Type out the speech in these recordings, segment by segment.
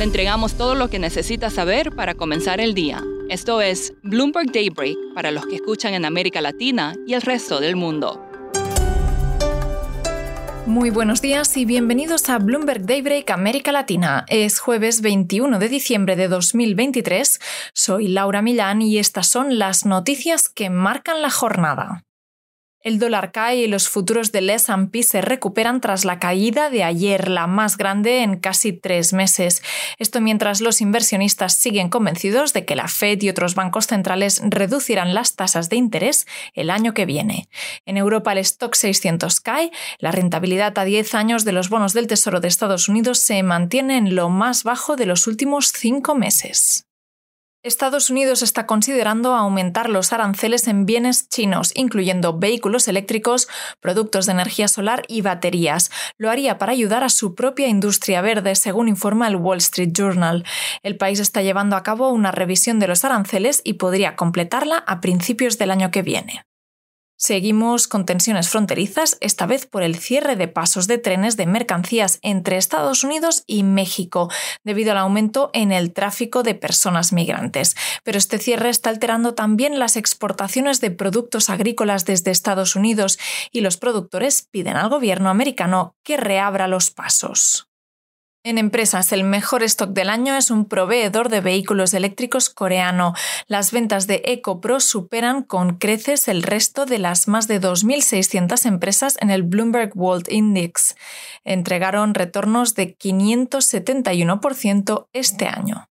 Le entregamos todo lo que necesita saber para comenzar el día. Esto es Bloomberg Daybreak para los que escuchan en América Latina y el resto del mundo. Muy buenos días y bienvenidos a Bloomberg Daybreak América Latina. Es jueves 21 de diciembre de 2023. Soy Laura Millán y estas son las noticias que marcan la jornada. El dólar cae y los futuros del S&P se recuperan tras la caída de ayer, la más grande en casi tres meses. Esto mientras los inversionistas siguen convencidos de que la Fed y otros bancos centrales reducirán las tasas de interés el año que viene. En Europa el stock 600 cae, la rentabilidad a 10 años de los bonos del Tesoro de Estados Unidos se mantiene en lo más bajo de los últimos cinco meses. Estados Unidos está considerando aumentar los aranceles en bienes chinos, incluyendo vehículos eléctricos, productos de energía solar y baterías. Lo haría para ayudar a su propia industria verde, según informa el Wall Street Journal. El país está llevando a cabo una revisión de los aranceles y podría completarla a principios del año que viene. Seguimos con tensiones fronterizas, esta vez por el cierre de pasos de trenes de mercancías entre Estados Unidos y México, debido al aumento en el tráfico de personas migrantes. Pero este cierre está alterando también las exportaciones de productos agrícolas desde Estados Unidos y los productores piden al gobierno americano que reabra los pasos. En empresas, el mejor stock del año es un proveedor de vehículos eléctricos coreano. Las ventas de EcoPro superan con creces el resto de las más de 2.600 empresas en el Bloomberg World Index. Entregaron retornos de 571% este año.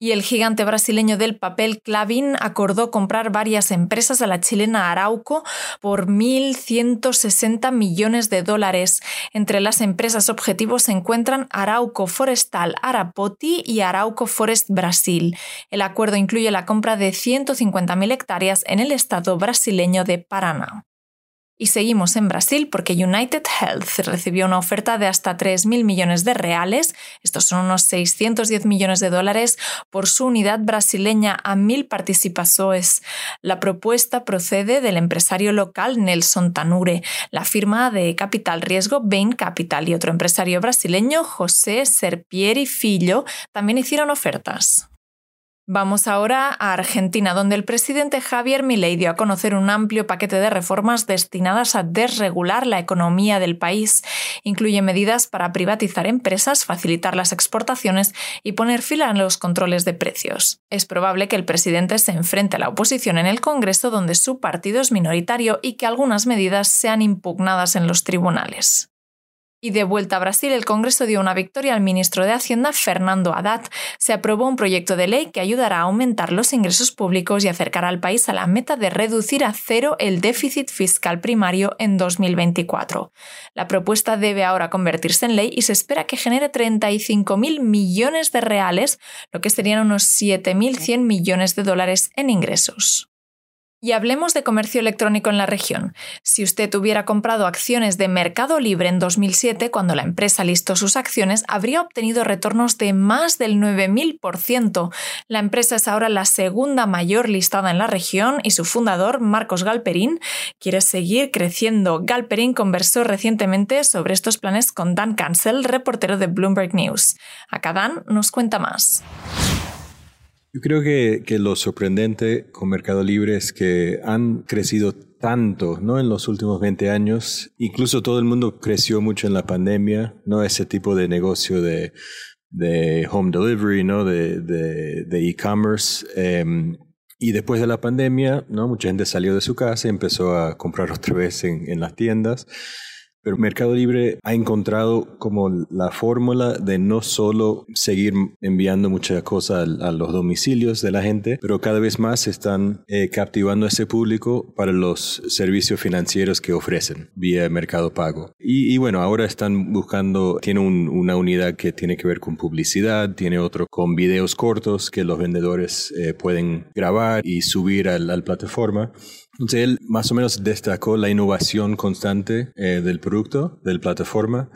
Y el gigante brasileño del papel Clavin acordó comprar varias empresas a la chilena Arauco por 1.160 millones de dólares. Entre las empresas objetivos se encuentran Arauco Forestal Arapoti y Arauco Forest Brasil. El acuerdo incluye la compra de 150.000 hectáreas en el estado brasileño de Paraná. Y seguimos en Brasil porque United Health recibió una oferta de hasta 3.000 millones de reales, estos son unos 610 millones de dólares, por su unidad brasileña a mil participaciones. La propuesta procede del empresario local Nelson Tanure, la firma de capital riesgo Bain Capital y otro empresario brasileño José Serpieri Filho también hicieron ofertas. Vamos ahora a Argentina, donde el presidente Javier Milei dio a conocer un amplio paquete de reformas destinadas a desregular la economía del país. Incluye medidas para privatizar empresas, facilitar las exportaciones y poner fin a los controles de precios. Es probable que el presidente se enfrente a la oposición en el Congreso, donde su partido es minoritario y que algunas medidas sean impugnadas en los tribunales. Y de vuelta a Brasil, el Congreso dio una victoria al ministro de Hacienda, Fernando Haddad. Se aprobó un proyecto de ley que ayudará a aumentar los ingresos públicos y acercará al país a la meta de reducir a cero el déficit fiscal primario en 2024. La propuesta debe ahora convertirse en ley y se espera que genere 35.000 millones de reales, lo que serían unos 7.100 millones de dólares en ingresos. Y hablemos de comercio electrónico en la región. Si usted hubiera comprado acciones de Mercado Libre en 2007, cuando la empresa listó sus acciones, habría obtenido retornos de más del 9.000%. La empresa es ahora la segunda mayor listada en la región y su fundador, Marcos Galperín, quiere seguir creciendo. Galperín conversó recientemente sobre estos planes con Dan Cancel, reportero de Bloomberg News. Acá Dan nos cuenta más. Yo creo que, que, lo sorprendente con Mercado Libre es que han crecido tanto ¿no? en los últimos 20 años. Incluso todo el mundo creció mucho en la pandemia, ¿no? ese tipo de negocio de, de home delivery, ¿no? de e-commerce. De, eh, y después de la pandemia, ¿no? mucha gente salió de su casa y empezó a comprar otra vez en, en las tiendas. Pero Mercado Libre ha encontrado como la fórmula de no solo seguir enviando muchas cosas a, los domicilios de la gente, pero cada vez más están eh, captivando a ese público para los servicios financieros que ofrecen vía Mercado Pago. Y, bueno, ahora están buscando, tiene una unidad que tiene que ver con publicidad, tiene otro con videos cortos que los vendedores eh, pueden grabar y subir a la plataforma. Entonces él más o menos destacó la innovación constante eh, del producto, de la plataforma.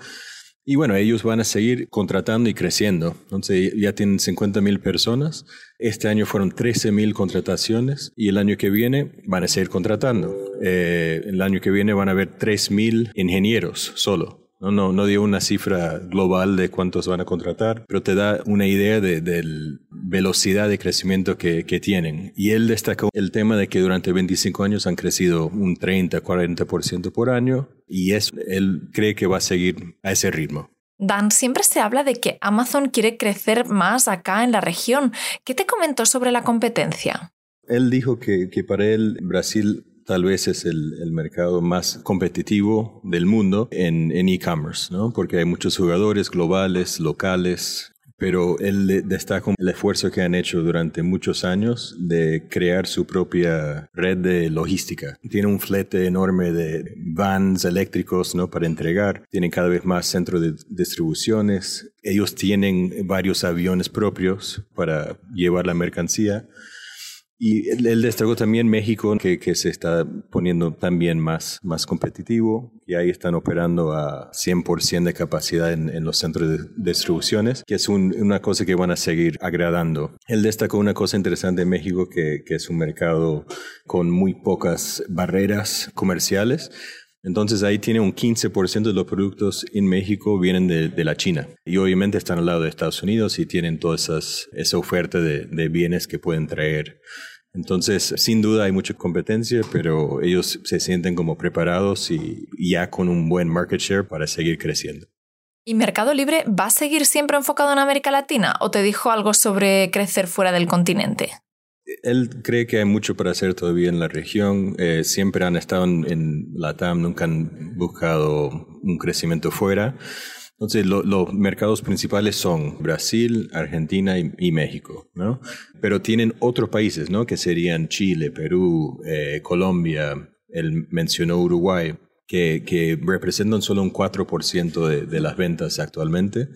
Y bueno, ellos van a seguir contratando y creciendo. Entonces ya tienen 50 mil personas. Este año fueron 13 mil contrataciones y el año que viene van a seguir contratando. Eh, el año que viene van a haber 3 mil ingenieros solo. No, no, no dio una cifra global de cuántos van a contratar, pero te da una idea de, la velocidad de crecimiento que, que, tienen. Y él destacó el tema de que durante 25 años han crecido un 30, 40% por año y es, él cree que va a seguir a ese ritmo. Dan, siempre se habla de que Amazon quiere crecer más acá en la región. ¿Qué te comentó sobre la competencia? Él dijo que, que para él Brasil tal vez es el, mercado más competitivo del mundo en e-commerce, ¿no? Porque hay muchos jugadores globales, locales, pero él destaca el esfuerzo que han hecho durante muchos años de crear su propia red de logística. Tiene un flete enorme de vans eléctricos ¿no? para entregar, tienen cada vez más centros de distribuciones, ellos tienen varios aviones propios para llevar la mercancía. Y él destacó también México, que, que, se está poniendo también más, más competitivo, y ahí están operando a 100% de capacidad en, en, los centros de distribuciones, que es una cosa que van a seguir agradando. Él destacó una cosa interesante en México, que, que es un mercado con muy pocas barreras comerciales. Entonces ahí tiene un 15% de los productos en México vienen de, la China. Y obviamente están al lado de Estados Unidos y tienen toda esa oferta de, de bienes que pueden traer entonces, sin duda hay mucha competencia, pero ellos se sienten como preparados y ya con un buen market share para seguir creciendo. ¿Y Mercado Libre va a seguir siempre enfocado en América Latina o te dijo algo sobre crecer fuera del continente? Él cree que hay mucho para hacer todavía en la región. Eh, siempre han estado en, en la TAM, nunca han buscado un crecimiento fuera. Entonces, los mercados principales son Brasil, Argentina y, México, ¿no? Pero tienen otros países, ¿no? Que serían Chile, Perú, eh, Colombia, él mencionó Uruguay, que, que representan solo un 4% de, de las ventas actualmente.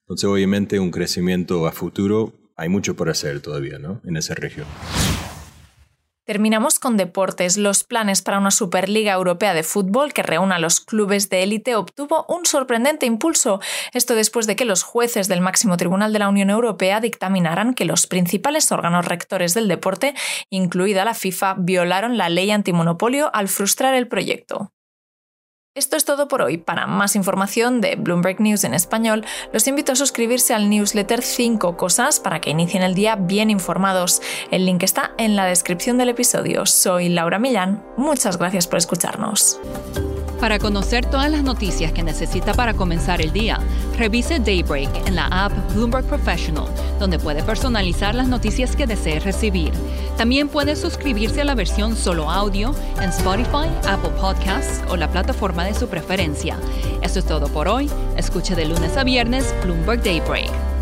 Entonces, obviamente, un crecimiento a futuro, hay mucho por hacer todavía, ¿no? En esa región. Terminamos con deportes. Los planes para una Superliga Europea de Fútbol que reúna a los clubes de élite obtuvo un sorprendente impulso. Esto después de que los jueces del máximo tribunal de la Unión Europea dictaminaran que los principales órganos rectores del deporte, incluida la FIFA, violaron la ley antimonopolio al frustrar el proyecto. Esto es todo por hoy. Para más información de Bloomberg News en español, los invito a suscribirse al newsletter 5 cosas para que inicien el día bien informados. El link está en la descripción del episodio. Soy Laura Millán. Muchas gracias por escucharnos. Para conocer todas las noticias que necesita para comenzar el día, revise Daybreak en la app Bloomberg Professional, donde puede personalizar las noticias que desee recibir. También puede suscribirse a la versión solo audio en Spotify, Apple Podcasts o la plataforma de su preferencia. Eso es todo por hoy. Escuche de lunes a viernes Bloomberg Daybreak.